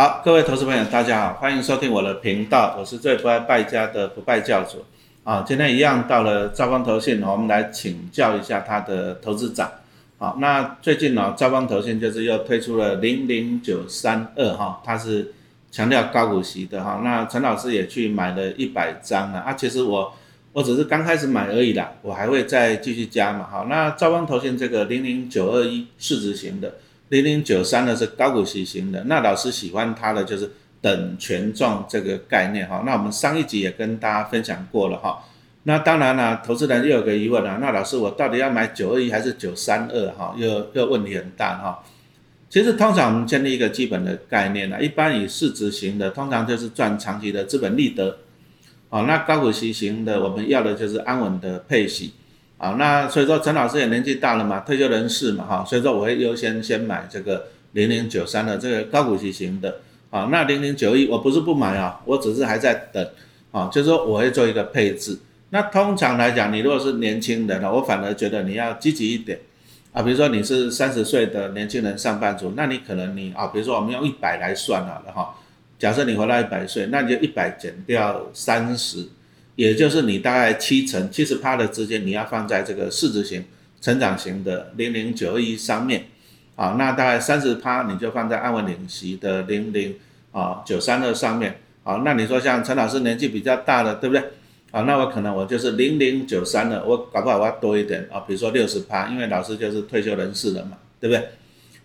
好，各位投资朋友，大家好，欢迎收听我的频道，我是最不爱败家的不败教主啊。今天一样到了兆丰投信，我们来请教一下他的投资长。好，那最近呢，兆丰投信就是又推出了零零九三二哈，它是强调高股息的哈。那陈老师也去买了一百张了啊。其实我我只是刚开始买而已啦，我还会再继续加嘛。好，那兆丰投信这个零零九二一市值型的。零零九三呢是高股息型的，那老师喜欢它的就是等权重这个概念哈。那我们上一集也跟大家分享过了哈。那当然了，投资人又有个疑问了，那老师我到底要买九二一还是九三二哈？又又问题很大哈。其实通常我们建立一个基本的概念呢，一般以市值型的，通常就是赚长期的资本利得，哦，那高股息型的我们要的就是安稳的配息。啊，那所以说陈老师也年纪大了嘛，退休人士嘛，哈，所以说我会优先先买这个零零九三的这个高股息型的，啊，那零零九一我不是不买啊，我只是还在等，啊，就是说我会做一个配置。那通常来讲，你如果是年轻人呢，我反而觉得你要积极一点，啊，比如说你是三十岁的年轻人上班族，那你可能你啊，比如说我们用一百来算好了哈，假设你活到一百岁，那你就一百减掉三十。也就是你大概七成七十趴的资金，你要放在这个市值型、成长型的零零九二一上面，啊，那大概三十趴你就放在安稳领息的零零啊九三二上面，啊，那你说像陈老师年纪比较大的，对不对？啊，那我可能我就是零零九三的，我搞不好我要多一点啊，比如说六十趴，因为老师就是退休人士了嘛，对不对？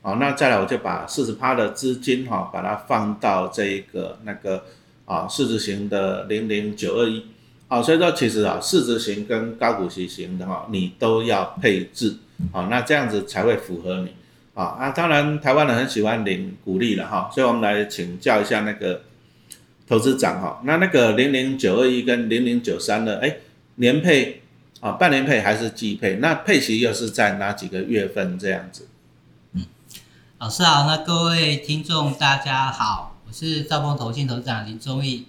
啊，那再来我就把四十趴的资金哈，把它放到这一个那个啊市值型的零零九二一。好，所以说其实啊，市值型跟高股息型的哈，你都要配置，好，那这样子才会符合你，啊啊，当然台湾人很喜欢领股利了哈，所以我们来请教一下那个投资长哈，那那个零零九二一跟零零九三的，哎，年配啊，半年配还是季配？那配息又是在哪几个月份这样子？嗯，老师好，那各位听众大家好，我是兆丰投信投资长林忠义。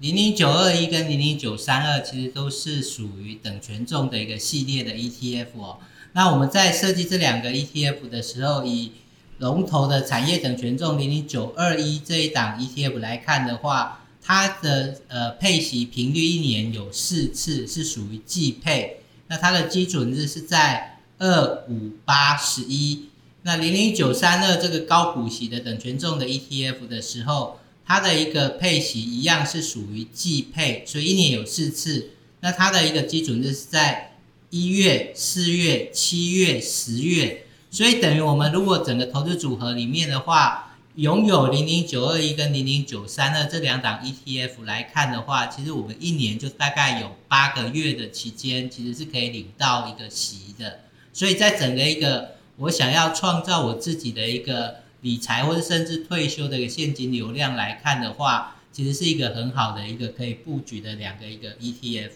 零零九二一跟零零九三二其实都是属于等权重的一个系列的 ETF 哦。那我们在设计这两个 ETF 的时候，以龙头的产业等权重零零九二一这一档 ETF 来看的话，它的呃配息频率一年有四次，是属于季配。那它的基准日是在二五八十一。那零零九三二这个高股息的等权重的 ETF 的时候。它的一个配息一样是属于季配，所以一年有四次。那它的一个基准日是在一月、四月、七月、十月，所以等于我们如果整个投资组合里面的话，拥有零零九二一跟零零九三二这两档 ETF 来看的话，其实我们一年就大概有八个月的期间，其实是可以领到一个息的。所以在整个一个我想要创造我自己的一个。理财或者甚至退休的一个现金流量来看的话，其实是一个很好的一个可以布局的两个一个 ETF。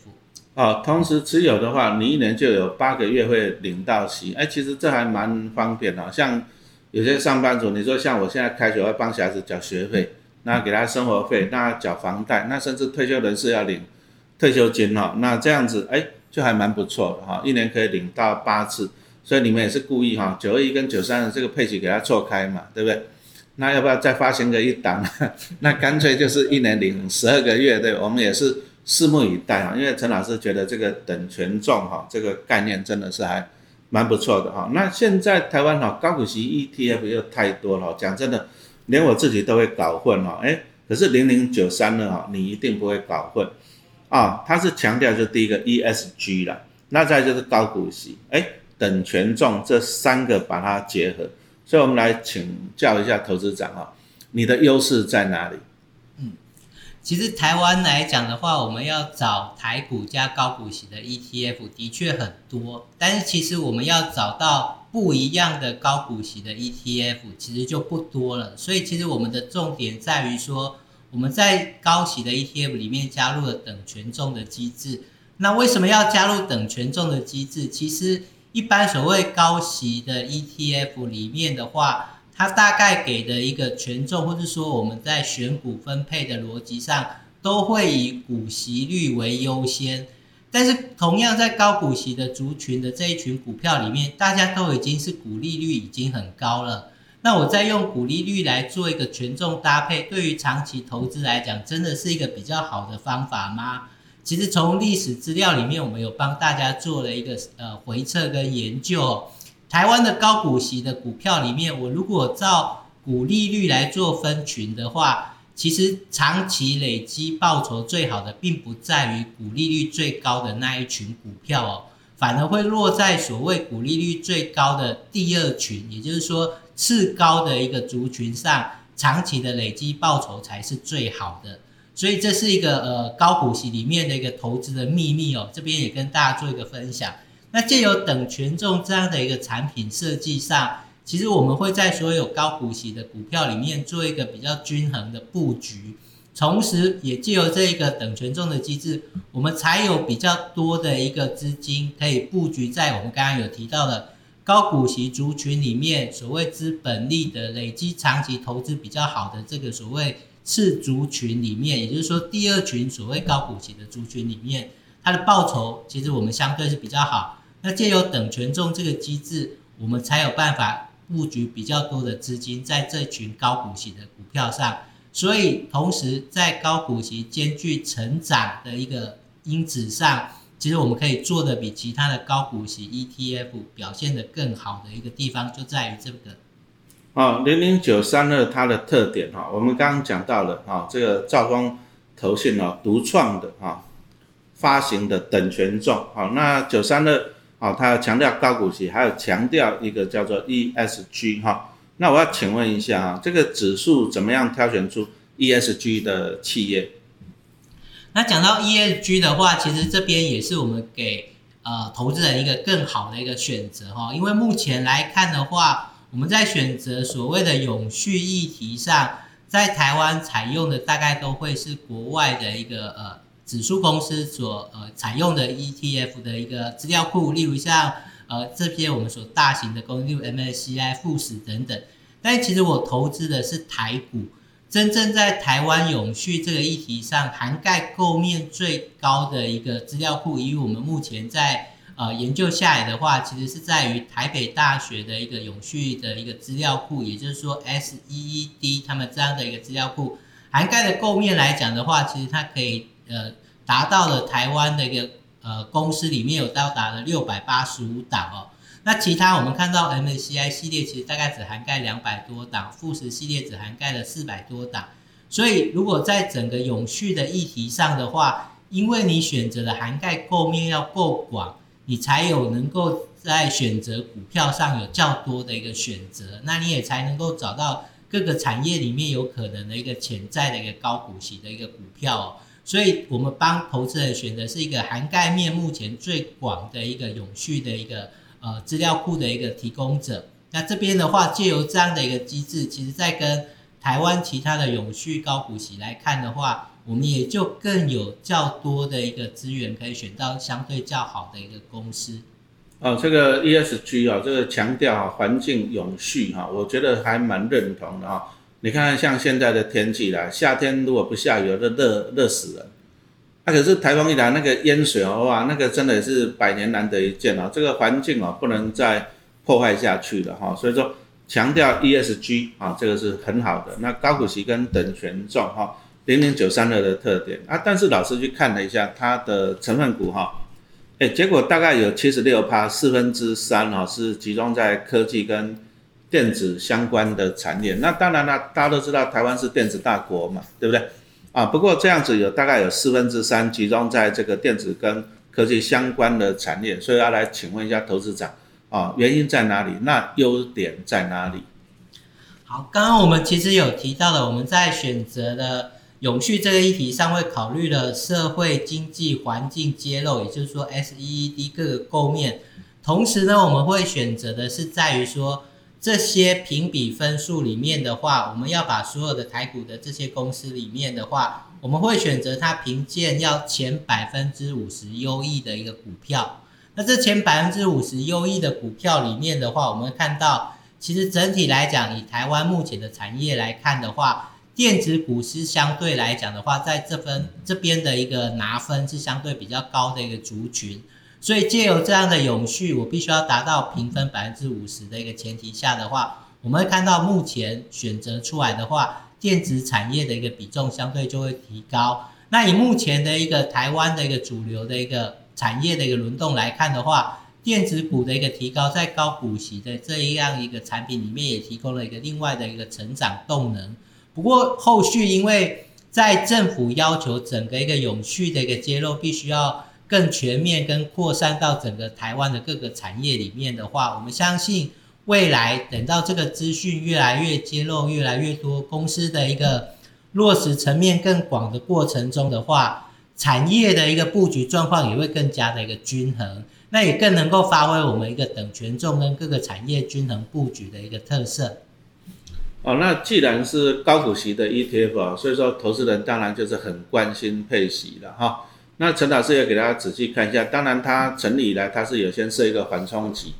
哦，同时持有的话，你一年就有八个月会领到息，哎，其实这还蛮方便的。像有些上班族，你说像我现在开学会帮小孩子缴学费，那给他生活费，那缴房贷，那甚至退休人士要领退休金哈，那这样子哎，就还蛮不错的哈，一年可以领到八次。所以你们也是故意哈，九二一跟九三的这个配置给它错开嘛，对不对？那要不要再发行个一档？那干脆就是一年领十二个月，对，我们也是拭目以待哈。因为陈老师觉得这个等权重哈，这个概念真的是还蛮不错的哈。那现在台湾哈高股息 ETF 又太多了，讲真的，连我自己都会搞混哈。哎，可是零零九三呢哈，你一定不会搞混啊。它是强调就第一个 ESG 了，那再就是高股息，哎。等权重这三个把它结合，所以我们来请教一下投资长啊，你的优势在哪里？嗯，其实台湾来讲的话，我们要找台股加高股息的 ETF 的确很多，但是其实我们要找到不一样的高股息的 ETF，其实就不多了。所以其实我们的重点在于说，我们在高息的 ETF 里面加入了等权重的机制。那为什么要加入等权重的机制？其实一般所谓高息的 ETF 里面的话，它大概给的一个权重，或者说我们在选股分配的逻辑上，都会以股息率为优先。但是同样在高股息的族群的这一群股票里面，大家都已经是股利率已经很高了。那我再用股利率来做一个权重搭配，对于长期投资来讲，真的是一个比较好的方法吗？其实从历史资料里面，我们有帮大家做了一个呃回测跟研究。台湾的高股息的股票里面，我如果照股利率来做分群的话，其实长期累积报酬最好的，并不在于股利率最高的那一群股票哦，反而会落在所谓股利率最高的第二群，也就是说次高的一个族群上，长期的累积报酬才是最好的。所以这是一个呃高股息里面的一个投资的秘密哦，这边也跟大家做一个分享。那借由等权重这样的一个产品设计上，其实我们会在所有高股息的股票里面做一个比较均衡的布局，同时也借由这一个等权重的机制，我们才有比较多的一个资金可以布局在我们刚刚有提到的高股息族群里面，所谓资本利的累积长期投资比较好的这个所谓次族群里面，也就是说第二群所谓高股息的族群里面，它的报酬其实我们相对是比较好。那借由等权重这个机制，我们才有办法布局比较多的资金在这群高股息的股票上。所以，同时在高股息兼具成长的一个因子上，其实我们可以做的比其他的高股息 ETF 表现的更好的一个地方，就在于这个。啊，零零九三二它的特点哈，我们刚刚讲到了哈，这个兆丰投信哦独创的哈发行的等权重，好，那九三二。好，他强调高股息，还有强调一个叫做 ESG 哈。那我要请问一下啊，这个指数怎么样挑选出 ESG 的企业？那讲到 ESG 的话，其实这边也是我们给呃投资人一个更好的一个选择哈。因为目前来看的话，我们在选择所谓的永续议题上，在台湾采用的大概都会是国外的一个呃。指数公司所呃采用的 ETF 的一个资料库，例如像呃这些我们所大型的公司，MSCI 富时等等。但其实我投资的是台股，真正在台湾永续这个议题上涵盖构面最高的一个资料库，以我们目前在呃研究下来的话，其实是在于台北大学的一个永续的一个资料库，也就是说 SEED 他们这样的一个资料库涵盖的构面来讲的话，其实它可以呃。达到了台湾的一个呃公司里面有到达了六百八十五档哦，那其他我们看到 MSCI 系列其实大概只涵盖两百多档，富时系列只涵盖了四百多档，所以如果在整个永续的议题上的话，因为你选择的涵盖构面要够广，你才有能够在选择股票上有较多的一个选择，那你也才能够找到各个产业里面有可能的一个潜在的一个高股息的一个股票。所以，我们帮投资人选的是一个涵盖面目前最广的一个永续的一个呃资料库的一个提供者。那这边的话，借由这样的一个机制，其实在跟台湾其他的永续高股息来看的话，我们也就更有较多的一个资源可以选到相对较好的一个公司。哦，这个 ESG 啊，这个强调啊环境永续哈，我觉得还蛮认同的哈。你看，像现在的天气啦，夏天如果不下雨，都热热死了。那可是台风一来，那个淹水哦，哇，那个真的是百年难得一见哦。这个环境哦，不能再破坏下去了哈。所以说，强调 ESG 啊，这个是很好的。那高股息跟等权重哈，零零九三二的特点啊，但是老师去看了一下它的成分股哈，哎，结果大概有七十六趴，四分之三哈是集中在科技跟。电子相关的产业，那当然了，大家都知道台湾是电子大国嘛，对不对？啊，不过这样子有大概有四分之三集中在这个电子跟科技相关的产业，所以要来请问一下投资长啊，原因在哪里？那优点在哪里？好，刚刚我们其实有提到了，我们在选择的永续这个议题上，会考虑了社会经济环境揭露，也就是说 S E E D 各个构面，同时呢，我们会选择的是在于说。这些评比分数里面的话，我们要把所有的台股的这些公司里面的话，我们会选择它评鉴要前百分之五十优异的一个股票。那这前百分之五十优异的股票里面的话，我们看到，其实整体来讲，以台湾目前的产业来看的话，电子股是相对来讲的话，在这分这边的一个拿分是相对比较高的一个族群。所以借由这样的永续，我必须要达到评分百分之五十的一个前提下的话，我们会看到目前选择出来的话，电子产业的一个比重相对就会提高。那以目前的一个台湾的一个主流的一个产业的一个轮动来看的话，电子股的一个提高，在高股息的这样一个产品里面，也提供了一个另外的一个成长动能。不过后续因为在政府要求整个一个永续的一个揭露，必须要更全面跟扩散到整个台湾的各个产业里面的话，我们相信未来等到这个资讯越来越揭露，越来越多公司的一个落实层面更广的过程中的话，产业的一个布局状况也会更加的一个均衡，那也更能够发挥我们一个等权重跟各个产业均衡布局的一个特色。哦，那既然是高股息的 ETF 啊，所以说投资人当然就是很关心配息了哈。那陈老师也给大家仔细看一下，当然它成立以来它是有先设一个缓冲期，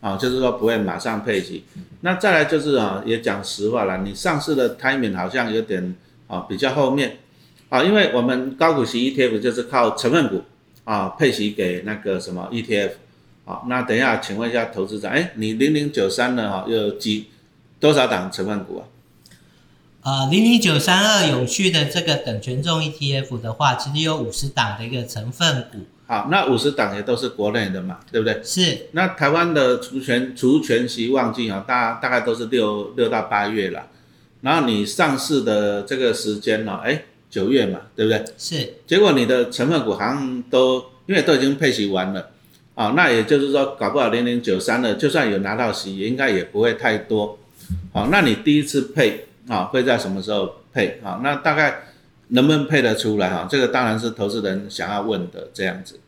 啊，就是说不会马上配息。那再来就是啊，也讲实话了，你上市的 timing 好像有点啊比较后面，啊，因为我们高股息 ETF 就是靠成分股啊配息给那个什么 ETF，好，那等一下请问一下投资者，哎，你零零九三呢哈有几？多少档成分股啊？呃，零零九三二永续的这个等权重 ETF 的话，其实有五十档的一个成分股。好，那五十档也都是国内的嘛，对不对？是。那台湾的除权除权息旺季啊，大大概都是六六到八月了。然后你上市的这个时间呢，哎，九月嘛，对不对？是。结果你的成分股好像都因为都已经配息完了，啊，那也就是说，搞不好零零九三的，就算有拿到息，应该也不会太多。好，那你第一次配啊，会在什么时候配啊？那大概能不能配得出来哈？这个当然是投资人想要问的这样子。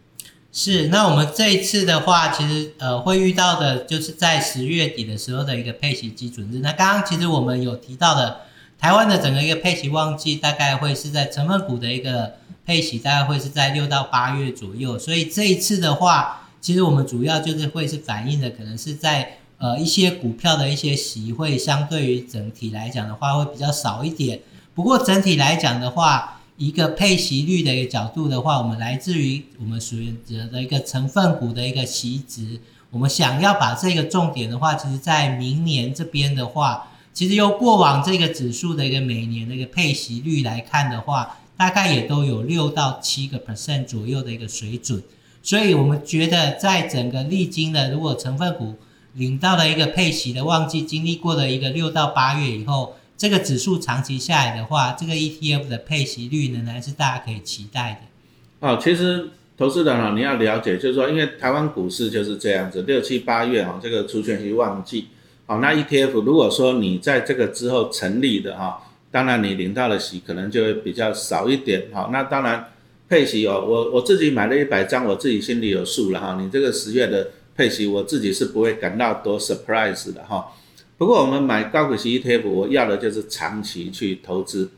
是，那我们这一次的话，其实呃会遇到的就是在十月底的时候的一个配息基准日。那刚刚其实我们有提到的，台湾的整个一个配息旺季大概会是在成分股的一个配息，大概会是在六到八月左右。所以这一次的话，其实我们主要就是会是反映的，可能是在。呃，一些股票的一些席会相对于整体来讲的话，会比较少一点。不过整体来讲的话，一个配息率的一个角度的话，我们来自于我们选择的一个成分股的一个息值。我们想要把这个重点的话，其实在明年这边的话，其实由过往这个指数的一个每年的一个配息率来看的话，大概也都有六到七个 percent 左右的一个水准。所以我们觉得，在整个历经的如果成分股，领到了一个配息的旺季，经历过了一个六到八月以后，这个指数长期下来的话，这个 ETF 的配息率仍然是大家可以期待的。哦，其实投资人啊，你要了解，就是说，因为台湾股市就是这样子，六七八月哈，这个除权息旺季，好，那 ETF 如果说你在这个之后成立的哈，当然你领到的息可能就会比较少一点，好，那当然配息哦，我我自己买了一百张，我自己心里有数了哈，你这个十月的。配息我自己是不会感到多 surprise 的哈，不过我们买高股息 ETF，我要的就是长期去投资，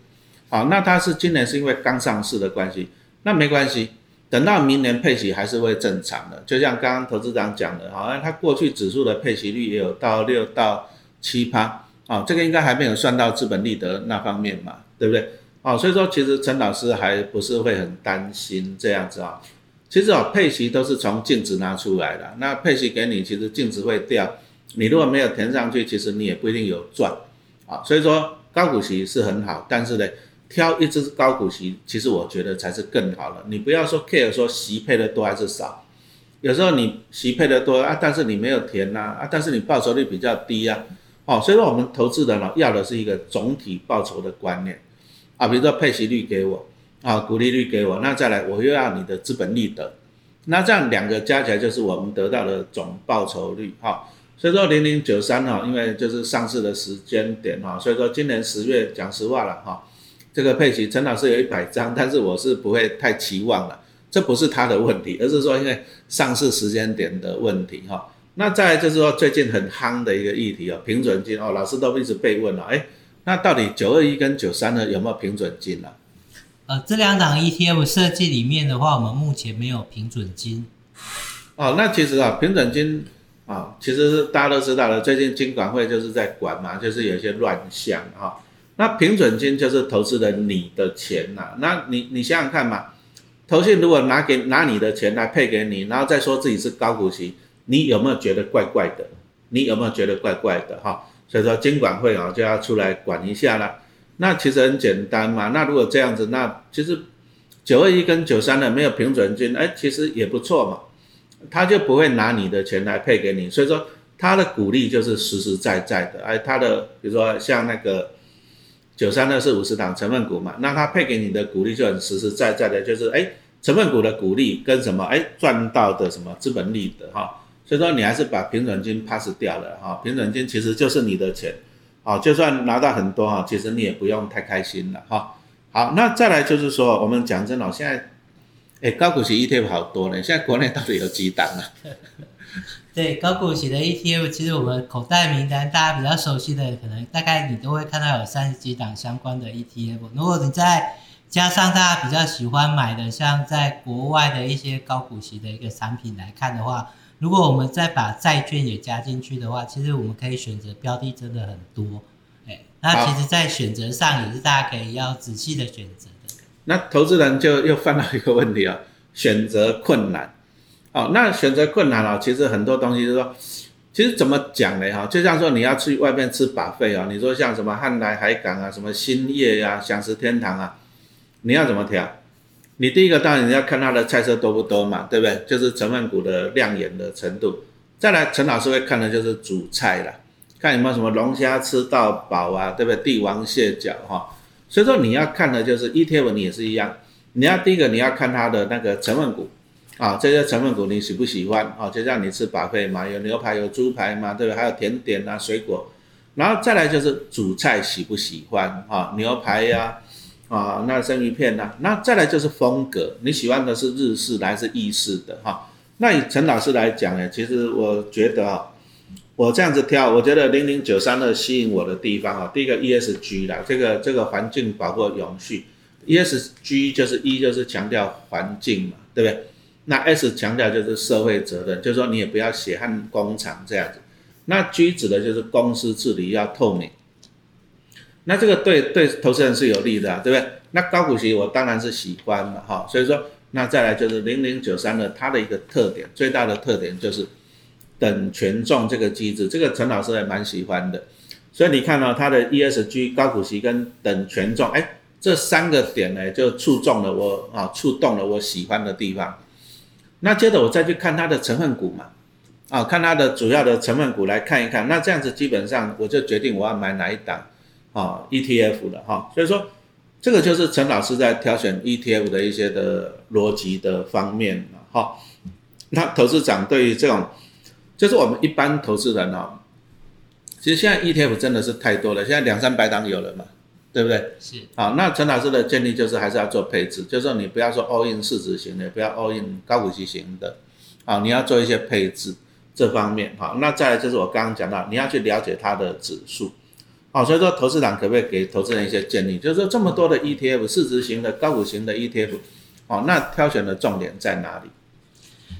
好，那它是今年是因为刚上市的关系，那没关系，等到明年配息还是会正常的，就像刚刚投资长讲的，好像它过去指数的配息率也有到六到七趴，啊，这个应该还没有算到资本利得那方面嘛，对不对？哦，所以说其实陈老师还不是会很担心这样子啊。其实哦，配息都是从净值拿出来的。那配息给你，其实净值会掉。你如果没有填上去，其实你也不一定有赚啊。所以说高股息是很好，但是呢，挑一只高股息，其实我觉得才是更好的。你不要说 care 说息配的多还是少，有时候你息配的多啊，但是你没有填呐啊，但是你报酬率比较低啊。哦，所以说我们投资人呢，要的是一个总体报酬的观念啊，比如说配息率给我。啊，股利率给我，那再来我又要你的资本利得，那这样两个加起来就是我们得到的总报酬率哈。所以说零零九三哈，因为就是上市的时间点哈，所以说今年十月讲实话了哈，这个佩奇陈老师有一百张，但是我是不会太期望了，这不是他的问题，而是说因为上市时间点的问题哈。那再就是说最近很夯的一个议题哦，平准金哦，老师都一直被问了，哎，那到底九二一跟九三呢有没有平准金了？呃，这两档 ETF 设计里面的话，我们目前没有平准金。哦，那其实啊，平准金啊，其实是大家都知道了，最近金管会就是在管嘛，就是有一些乱象哈。那平准金就是投资人你的钱呐，那你你想想看嘛，投信如果拿给拿你的钱来配给你，然后再说自己是高股息，你有没有觉得怪怪的？你有没有觉得怪怪的哈？所以说金管会啊就要出来管一下了。那其实很简单嘛，那如果这样子，那其实九二一跟九三的没有平准金，哎，其实也不错嘛，他就不会拿你的钱来配给你，所以说他的鼓励就是实实在在的，哎，他的比如说像那个九三的是五十档成分股嘛，那他配给你的鼓励就很实实在在的，就是哎成分股的鼓励跟什么哎赚到的什么资本利得哈。所以说你还是把平准金 pass 掉了哈，平准金其实就是你的钱，好，就算拿到很多哈，其实你也不用太开心了哈。好，那再来就是说，我们讲真的，现在，哎，高股息 ETF 好多呢，现在国内到底有几档啊？对，高股息的 ETF，其实我们口袋名单大家比较熟悉的，可能大概你都会看到有三十几档相关的 ETF。如果你再加上大家比较喜欢买的，像在国外的一些高股息的一个产品来看的话。如果我们再把债券也加进去的话，其实我们可以选择标的真的很多，哎，那其实，在选择上也是大家可以要仔细的选择的。那投资人就又犯到一个问题啊，选择困难。哦，那选择困难啊，其实很多东西是说，其实怎么讲呢？哈，就像说你要去外面吃把费啊，你说像什么汉来海港啊，什么兴业呀、享食天堂啊，你要怎么挑？你第一个当然你要看它的菜色多不多嘛，对不对？就是成分股的亮眼的程度。再来，陈老师会看的就是主菜啦，看有没有什么龙虾吃到饱啊，对不对？帝王蟹脚哈。所以说你要看的就是 ETF，你也是一样。你要第一个你要看它的那个成分股啊，这些成分股你喜不喜欢啊？就像你吃把费嘛，有牛排有猪排嘛，对不对？还有甜点啊水果。然后再来就是主菜喜不喜欢啊？牛排呀。啊那生鱼片呢？那再来就是风格，你喜欢的是日式还是意式的哈？那以陈老师来讲呢，其实我觉得啊，我这样子挑，我觉得零零九三二吸引我的地方啊，第一个 ESG 啦，这个这个环境保护永续，ESG 就是一就是强调环境嘛，对不对？那 S 强调就是社会责任，就是说你也不要血汗工厂这样子。那 G 指的就是公司治理要透明。那这个对对投资人是有利的，对不对？那高股息我当然是喜欢了哈，所以说那再来就是零零九三的它的一个特点，最大的特点就是等权重这个机制，这个陈老师也蛮喜欢的。所以你看到它的 ESG 高股息跟等权重，哎，这三个点呢就触中了我啊，触动了我喜欢的地方。那接着我再去看它的成分股嘛，啊，看它的主要的成分股来看一看，那这样子基本上我就决定我要买哪一档。啊，ETF 的哈，所以说这个就是陈老师在挑选 ETF 的一些的逻辑的方面了哈。那投资长对于这种，就是我们一般投资人哦，其实现在 ETF 真的是太多了，现在两三百档有了嘛，对不对？是。啊，那陈老师的建议就是还是要做配置，就是说你不要说 all in 市值型的，不要 all in 高股息型的，啊，你要做一些配置这方面哈。那再来就是我刚刚讲到，你要去了解它的指数。好，所以说投资长可不可以给投资人一些建议？就是说这么多的 ETF，市值型的、高股型的 ETF，哦，那挑选的重点在哪里？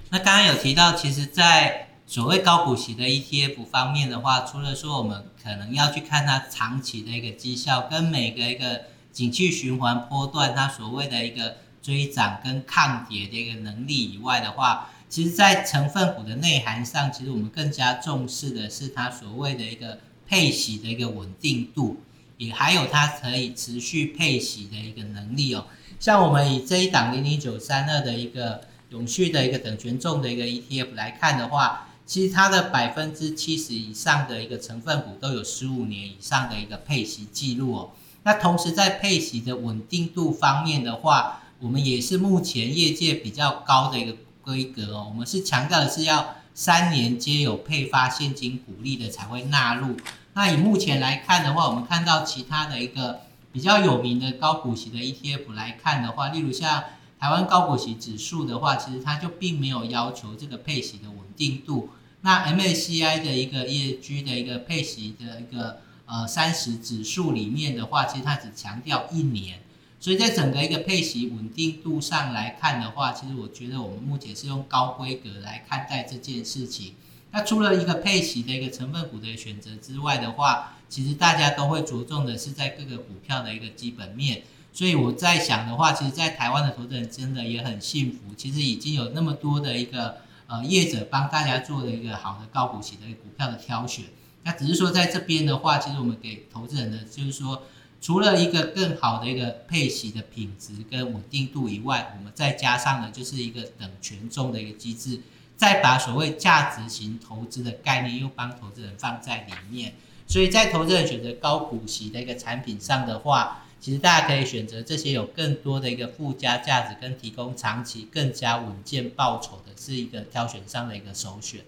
那刚刚有提到，其实，在所谓高股息的 ETF 方面的话，除了说我们可能要去看它长期的一个绩效，跟每个一个景气循环波段它所谓的一个追涨跟抗跌的一个能力以外的话，其实，在成分股的内涵上，其实我们更加重视的是它所谓的一个。配息的一个稳定度，也还有它可以持续配息的一个能力哦。像我们以这一档零零九三二的一个永续的一个等权重的一个 ETF 来看的话，其实它的百分之七十以上的一个成分股都有十五年以上的一个配息记录哦。那同时在配息的稳定度方面的话，我们也是目前业界比较高的一个规格哦。我们是强调的是要三年皆有配发现金股利的才会纳入。那以目前来看的话，我们看到其他的一个比较有名的高股息的 ETF 来看的话，例如像台湾高股息指数的话，其实它就并没有要求这个配息的稳定度。那 MSCI 的一个 ESG 的一个配息的一个呃三十指数里面的话，其实它只强调一年。所以在整个一个配息稳定度上来看的话，其实我觉得我们目前是用高规格来看待这件事情。那除了一个配息的一个成分股的选择之外的话，其实大家都会着重的是在各个股票的一个基本面。所以我在想的话，其实，在台湾的投资人真的也很幸福，其实已经有那么多的一个呃业者帮大家做了一个好的高股息的股票的挑选。那只是说在这边的话，其实我们给投资人的就是说，除了一个更好的一个配息的品质跟稳定度以外，我们再加上的就是一个等权重的一个机制，再把所谓价值型投资的概念又帮投资人放在里面。所以在投资人选择高股息的一个产品上的话，其实大家可以选择这些有更多的一个附加价值跟提供长期更加稳健报酬的，是一个挑选上的一个首选。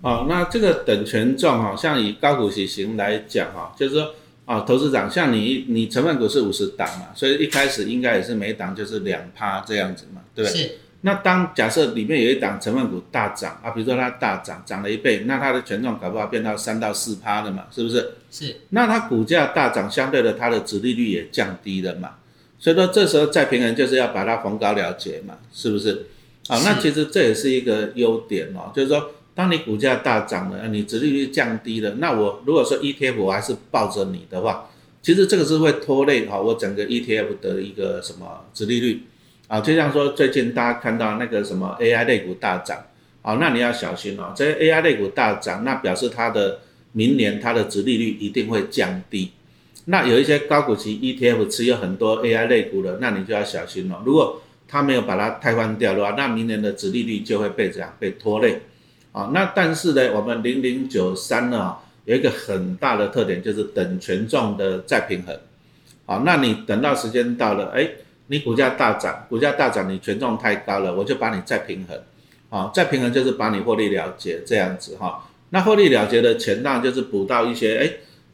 哦，那这个等权重哈，像以高股息型来讲哈，就是说啊，投资长像你你成分股是五十档嘛，所以一开始应该也是每档就是两趴这样子嘛，对不对？是。那当假设里面有一档成分股大涨啊，比如说它大涨涨了一倍，那它的权重搞不好变到三到四趴了嘛，是不是？是。那它股价大涨，相对的它的殖利率也降低了嘛，所以说这时候再平衡就是要把它逢高了结嘛，是不是？啊，那其实这也是一个优点哦，就是说当你股价大涨了，你殖利率降低了，那我如果说 ETF 我还是抱着你的话，其实这个是会拖累哈我整个 ETF 的一个什么殖利率。啊，就像说最近大家看到那个什么 AI 类股大涨，啊，那你要小心哦。这些 AI 类股大涨，那表示它的明年它的值利率一定会降低。那有一些高股息 ETF 持有很多 AI 类股的，那你就要小心了。如果它没有把它汰换掉的话，那明年的值利率就会被这样被拖累。啊，那但是呢，我们零零九三呢有一个很大的特点，就是等权重的再平衡。啊，那你等到时间到了，哎。你股价大涨，股价大涨，你权重太高了，我就把你再平衡，啊，再平衡就是把你获利了结这样子哈。那获利了结的钱当然就是补到一些，哎，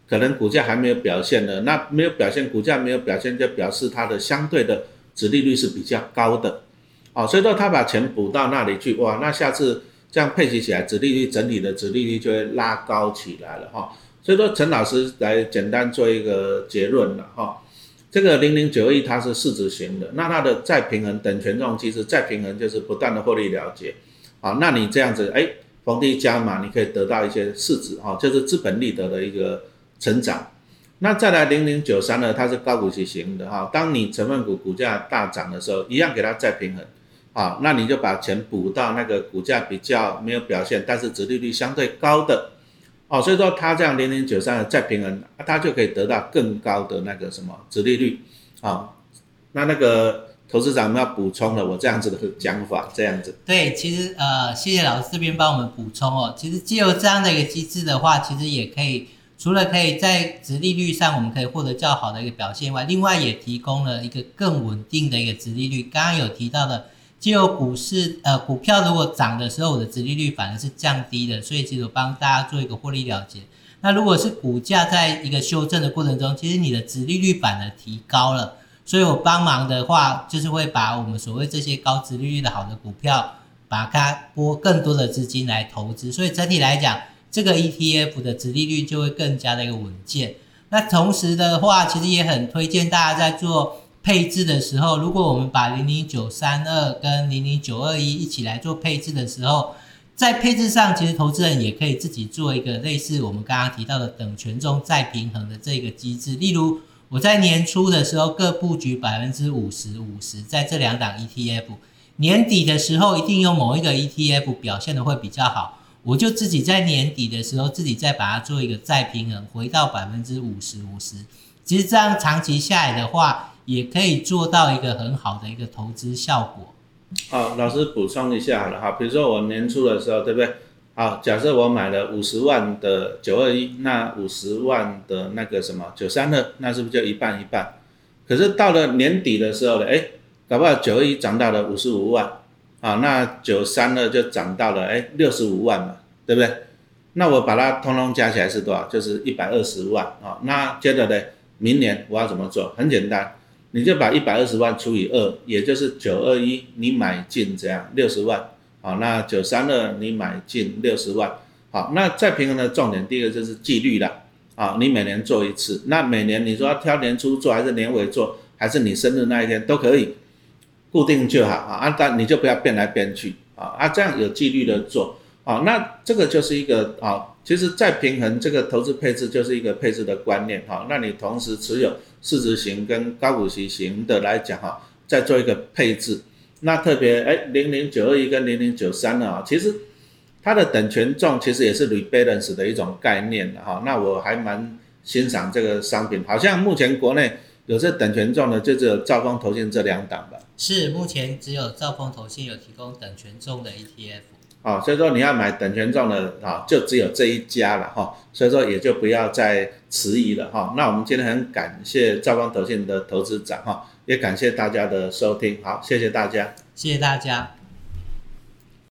可能股价还没有表现的，那没有表现，股价没有表现，就表示它的相对的值利率是比较高的，哦，所以说他把钱补到那里去，哇，那下次这样配齐起来，值利率整体的值利率就会拉高起来了哈。所以说陈老师来简单做一个结论了哈。这个零零九一它是市值型的，那它的再平衡等权重其实再平衡就是不断的获利了结，好，那你这样子哎逢低加码，你可以得到一些市值哈，就是资本利得的一个成长。那再来零零九三呢，它是高股息型的哈，当你成分股股价大涨的时候，一样给它再平衡，啊，那你就把钱补到那个股价比较没有表现，但是殖利率相对高的。哦，所以说它这样零零九三再平衡，它就可以得到更高的那个什么折利率，啊，那那个投资长要补充了我这样子的讲法，这样子。对，其实呃，谢谢老师这边帮我们补充哦。其实借由这样的一个机制的话，其实也可以除了可以在值利率上我们可以获得较好的一个表现外，另外也提供了一个更稳定的一个值利率。刚刚有提到的。就股市，呃，股票如果涨的时候，我的殖利率反而是降低的，所以其实我帮大家做一个获利了结。那如果是股价在一个修正的过程中，其实你的殖利率反而提高了，所以我帮忙的话，就是会把我们所谓这些高殖利率的好的股票，把它拨更多的资金来投资，所以整体来讲，这个 ETF 的殖利率就会更加的一个稳健。那同时的话，其实也很推荐大家在做。配置的时候，如果我们把零零九三二跟零零九二一一起来做配置的时候，在配置上，其实投资人也可以自己做一个类似我们刚刚提到的等权重再平衡的这个机制。例如，我在年初的时候各布局百分之五十五十，在这两档 ETF，年底的时候一定有某一个 ETF 表现的会比较好，我就自己在年底的时候自己再把它做一个再平衡，回到百分之五十五十。其实这样长期下来的话，也可以做到一个很好的一个投资效果。好，老师补充一下好了哈，比如说我年初的时候，对不对？好，假设我买了五十万的九二一，那五十万的那个什么九三二，那是不是就一半一半？可是到了年底的时候呢，哎，搞不好九二一涨到了五十五万，啊，那九三二就涨到了哎六十五万嘛，对不对？那我把它通通加起来是多少？就是一百二十万啊。那接着呢，明年我要怎么做？很简单。你就把一百二十万除以二，也就是九二一，你买进这样？六十万，好，那九三二你买进六十万，好，那再平衡的重点，第一个就是纪律了，啊，你每年做一次，那每年你说要挑年初做还是年尾做，还是你生日那一天都可以，固定就好。啊，啊，但你就不要变来变去。啊，啊，这样有纪律的做，啊，那这个就是一个啊。其实再平衡这个投资配置就是一个配置的观念。哈，那你同时持有市值型跟高股息型的来讲哈，再做一个配置，那特别哎零零九二一跟零零九三呢，其实它的等权重其实也是 rebalance 的一种概念的哈。那我还蛮欣赏这个商品，好像目前国内有这等权重的就只有兆丰投信这两档吧。是，目前只有兆丰投信有提供等权重的 ETF。哦，所以说你要买等权重的啊，就只有这一家了哈。所以说也就不要再迟疑了哈。那我们今天很感谢赵光投信的投资长哈，也感谢大家的收听，好，谢谢大家，谢谢大家。